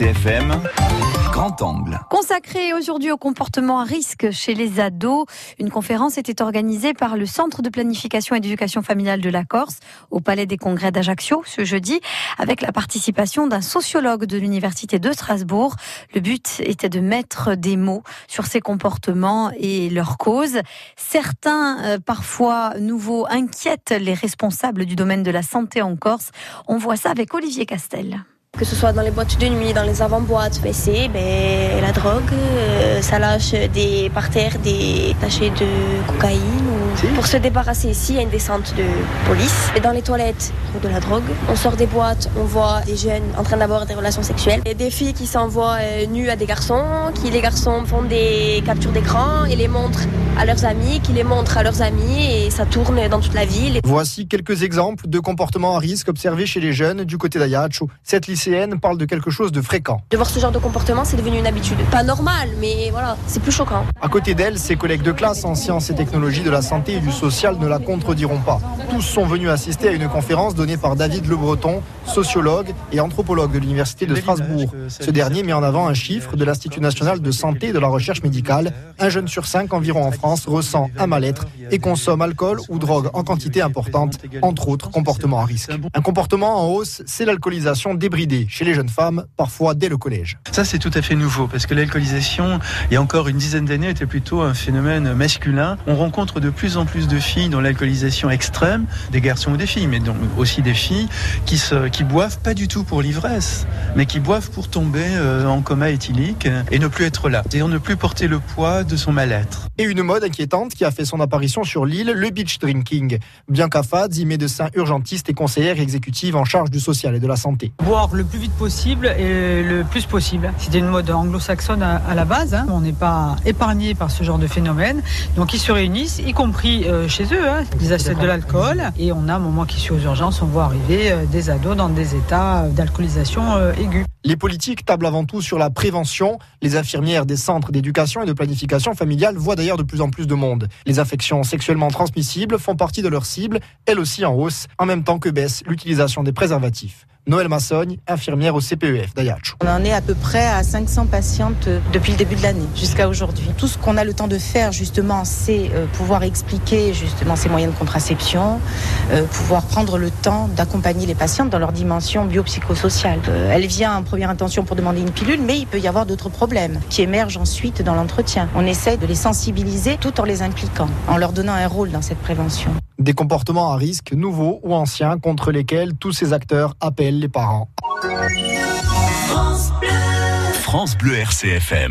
RCFM, grand angle. Consacré aujourd'hui au comportement à risque chez les ados, une conférence était organisée par le Centre de planification et d'éducation familiale de la Corse au Palais des Congrès d'Ajaccio ce jeudi avec la participation d'un sociologue de l'Université de Strasbourg. Le but était de mettre des mots sur ces comportements et leurs causes. Certains, euh, parfois nouveaux, inquiètent les responsables du domaine de la santé en Corse. On voit ça avec Olivier Castel. Que ce soit dans les boîtes de nuit, dans les avant-boîtes, WC, ben, la drogue, euh, ça lâche des parterres, des tachets de cocaïne. Ou... Pour se débarrasser ici, il y a une descente de police. Et dans les toilettes, de la drogue. On sort des boîtes, on voit des jeunes en train d'avoir des relations sexuelles. Et des filles qui s'envoient euh, nues à des garçons, qui les garçons font des captures d'écran et les montrent à leurs amis, qui les montrent à leurs amis et ça tourne dans toute la ville. Voici quelques exemples de comportements à risque observés chez les jeunes du côté d'Ajaccio. Cette lycéenne parle de quelque chose de fréquent. De voir ce genre de comportement, c'est devenu une habitude. Pas normal, mais voilà, c'est plus choquant. À côté d'elle, ses collègues de classe en sciences et technologies de la santé et du social ne la contrediront pas. Tous sont venus assister à une conférence donnée par David Le Breton, sociologue et anthropologue de l'Université de Strasbourg. Ce dernier met en avant un chiffre de l'Institut national de santé et de la recherche médicale. Un jeune sur cinq environ en France ressent un mal-être et consomme alcool ou drogue en quantité importante, entre autres comportements à risque. Un comportement en hausse, c'est l'alcoolisation débridée chez les jeunes femmes, parfois dès le collège. Ça, c'est tout à fait nouveau parce que l'alcoolisation, il y a encore une dizaine d'années, était plutôt un phénomène masculin. On rencontre de plus en plus de filles dans l'alcoolisation extrême, des garçons ou des filles, mais donc aussi des filles qui, se, qui boivent pas du tout pour l'ivresse, mais qui boivent pour tomber euh, en coma éthylique et ne plus être là, c'est-à-dire ne plus porter le poids de son mal-être. Et une mode inquiétante qui a fait son apparition sur l'île, le beach drinking. Bianca Fadzi, médecin urgentiste et conseillère exécutive en charge du social et de la santé. Boire le plus vite possible et le plus possible. C'était une mode anglo-saxonne à, la base. Hein. On n'est pas épargné par ce genre de phénomène. Donc ils se réunissent, y compris euh, chez eux. Hein. Ils achètent de l'alcool et on a un moment qui suit aux urgences, on voit arriver euh, des ados dans des états d'alcoolisation euh, aiguë. Les politiques tablent avant tout sur la prévention. Les infirmières des centres d'éducation et de planification familiale voient d'ailleurs de plus en plus de monde. Les affections sexuellement transmissibles font partie de leur cible, elles aussi en hausse, en même temps que baisse l'utilisation des préservatifs. Noël Massogne, infirmière au CPEF d'Ayaccio. On en est à peu près à 500 patientes depuis le début de l'année jusqu'à aujourd'hui. Tout ce qu'on a le temps de faire justement, c'est euh, pouvoir expliquer justement ces moyens de contraception, euh, pouvoir prendre le temps d'accompagner les patientes dans leur dimension biopsychosociale. Euh, elle vient en première intention pour demander une pilule, mais il peut y avoir d'autres problèmes qui émergent ensuite dans l'entretien. On essaie de les sensibiliser tout en les impliquant, en leur donnant un rôle dans cette prévention. Des comportements à risque nouveaux ou anciens contre lesquels tous ces acteurs appellent les parents. France Bleu, France Bleu RCFM.